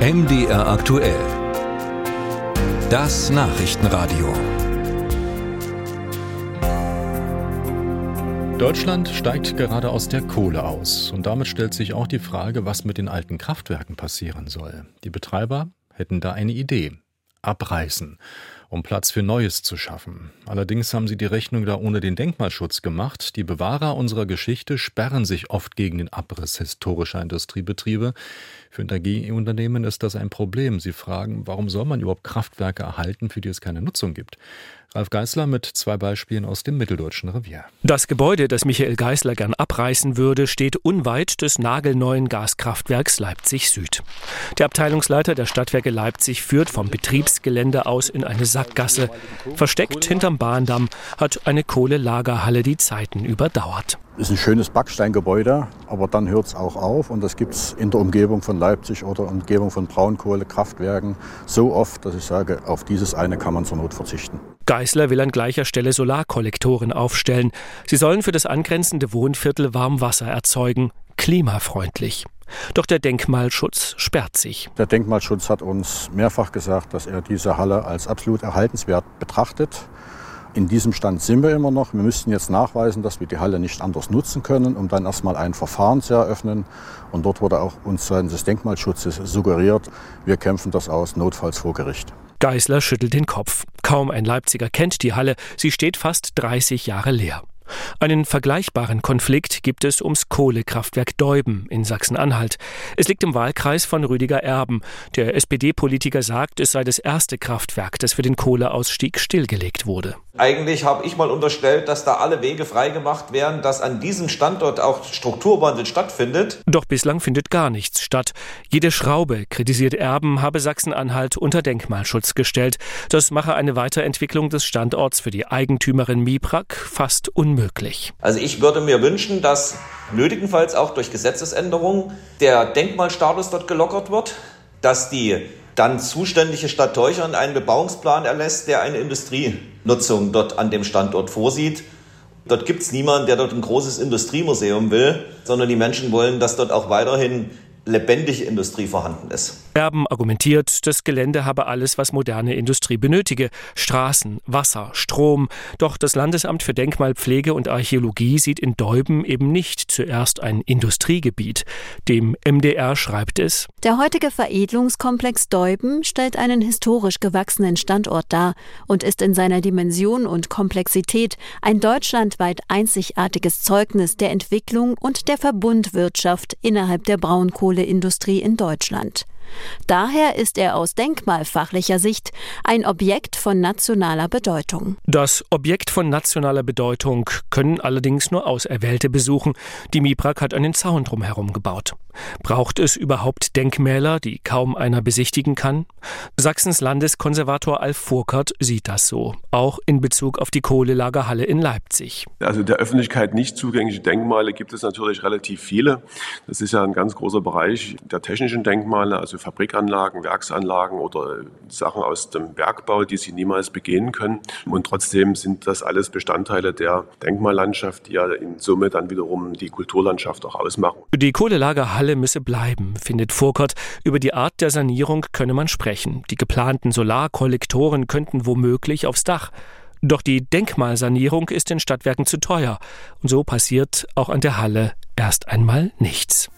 MDR aktuell. Das Nachrichtenradio. Deutschland steigt gerade aus der Kohle aus. Und damit stellt sich auch die Frage, was mit den alten Kraftwerken passieren soll. Die Betreiber hätten da eine Idee. Abreißen um Platz für Neues zu schaffen. Allerdings haben sie die Rechnung da ohne den Denkmalschutz gemacht. Die Bewahrer unserer Geschichte sperren sich oft gegen den Abriss historischer Industriebetriebe. Für Energieunternehmen ist das ein Problem. Sie fragen, warum soll man überhaupt Kraftwerke erhalten, für die es keine Nutzung gibt? Ralf Geißler mit zwei Beispielen aus dem mitteldeutschen Revier. Das Gebäude, das Michael Geißler gern abreißen würde, steht unweit des nagelneuen Gaskraftwerks Leipzig Süd. Der Abteilungsleiter der Stadtwerke Leipzig führt vom Betriebsgelände aus in eine Sackgasse. Versteckt hinterm Bahndamm hat eine Kohlelagerhalle die Zeiten überdauert. Ist ein schönes Backsteingebäude, aber dann hört es auch auf. Und das gibt es in der Umgebung von Leipzig oder Umgebung von Braunkohlekraftwerken so oft, dass ich sage, auf dieses eine kann man zur Not verzichten. Geißler will an gleicher Stelle Solarkollektoren aufstellen. Sie sollen für das angrenzende Wohnviertel Warmwasser erzeugen, klimafreundlich. Doch der Denkmalschutz sperrt sich. Der Denkmalschutz hat uns mehrfach gesagt, dass er diese Halle als absolut erhaltenswert betrachtet. In diesem Stand sind wir immer noch. Wir müssten jetzt nachweisen, dass wir die Halle nicht anders nutzen können, um dann erstmal ein Verfahren zu eröffnen. Und dort wurde auch uns seitens des Denkmalschutzes suggeriert, wir kämpfen das aus, notfalls vor Gericht. Geißler schüttelt den Kopf. Kaum ein Leipziger kennt die Halle. Sie steht fast 30 Jahre leer. Einen vergleichbaren Konflikt gibt es ums Kohlekraftwerk Deuben in Sachsen-Anhalt. Es liegt im Wahlkreis von Rüdiger Erben. Der SPD-Politiker sagt, es sei das erste Kraftwerk, das für den Kohleausstieg stillgelegt wurde. Eigentlich habe ich mal unterstellt, dass da alle Wege freigemacht werden, dass an diesem Standort auch Strukturwandel stattfindet. Doch bislang findet gar nichts statt. Jede Schraube, kritisiert Erben, habe Sachsen-Anhalt unter Denkmalschutz gestellt. Das mache eine Weiterentwicklung des Standorts für die Eigentümerin Miprak fast unmöglich möglich. Also ich würde mir wünschen, dass nötigenfalls auch durch Gesetzesänderungen der Denkmalstatus dort gelockert wird, dass die dann zuständige Stadt Teuchern einen Bebauungsplan erlässt, der eine Industrienutzung dort an dem Standort vorsieht. Dort gibt es niemanden, der dort ein großes Industriemuseum will, sondern die Menschen wollen, dass dort auch weiterhin lebendige Industrie vorhanden ist. Erben argumentiert, das Gelände habe alles, was moderne Industrie benötige. Straßen, Wasser, Strom. Doch das Landesamt für Denkmalpflege und Archäologie sieht in Deuben eben nicht zuerst ein Industriegebiet. Dem MDR schreibt es, Der heutige Veredelungskomplex Deuben stellt einen historisch gewachsenen Standort dar und ist in seiner Dimension und Komplexität ein deutschlandweit einzigartiges Zeugnis der Entwicklung und der Verbundwirtschaft innerhalb der Braunkohleindustrie in Deutschland. Daher ist er aus denkmalfachlicher Sicht ein Objekt von nationaler Bedeutung. Das Objekt von nationaler Bedeutung können allerdings nur Auserwählte besuchen. Die MIPRAG hat einen Zaun drumherum gebaut. Braucht es überhaupt Denkmäler, die kaum einer besichtigen kann? Sachsens Landeskonservator Alf Furkert sieht das so, auch in Bezug auf die Kohlelagerhalle in Leipzig. Also der Öffentlichkeit nicht zugängliche Denkmale gibt es natürlich relativ viele. Das ist ja ein ganz großer Bereich der technischen Denkmale, also Fabrikanlagen, Werksanlagen oder Sachen aus dem Bergbau, die sie niemals begehen können. Und trotzdem sind das alles Bestandteile der Denkmallandschaft, die ja in Summe dann wiederum die Kulturlandschaft auch ausmachen. Die Kohlelagerhalle müsse bleiben, findet Furkert. Über die Art der Sanierung könne man sprechen. Die geplanten Solarkollektoren könnten womöglich aufs Dach. Doch die Denkmalsanierung ist den Stadtwerken zu teuer. Und so passiert auch an der Halle erst einmal nichts.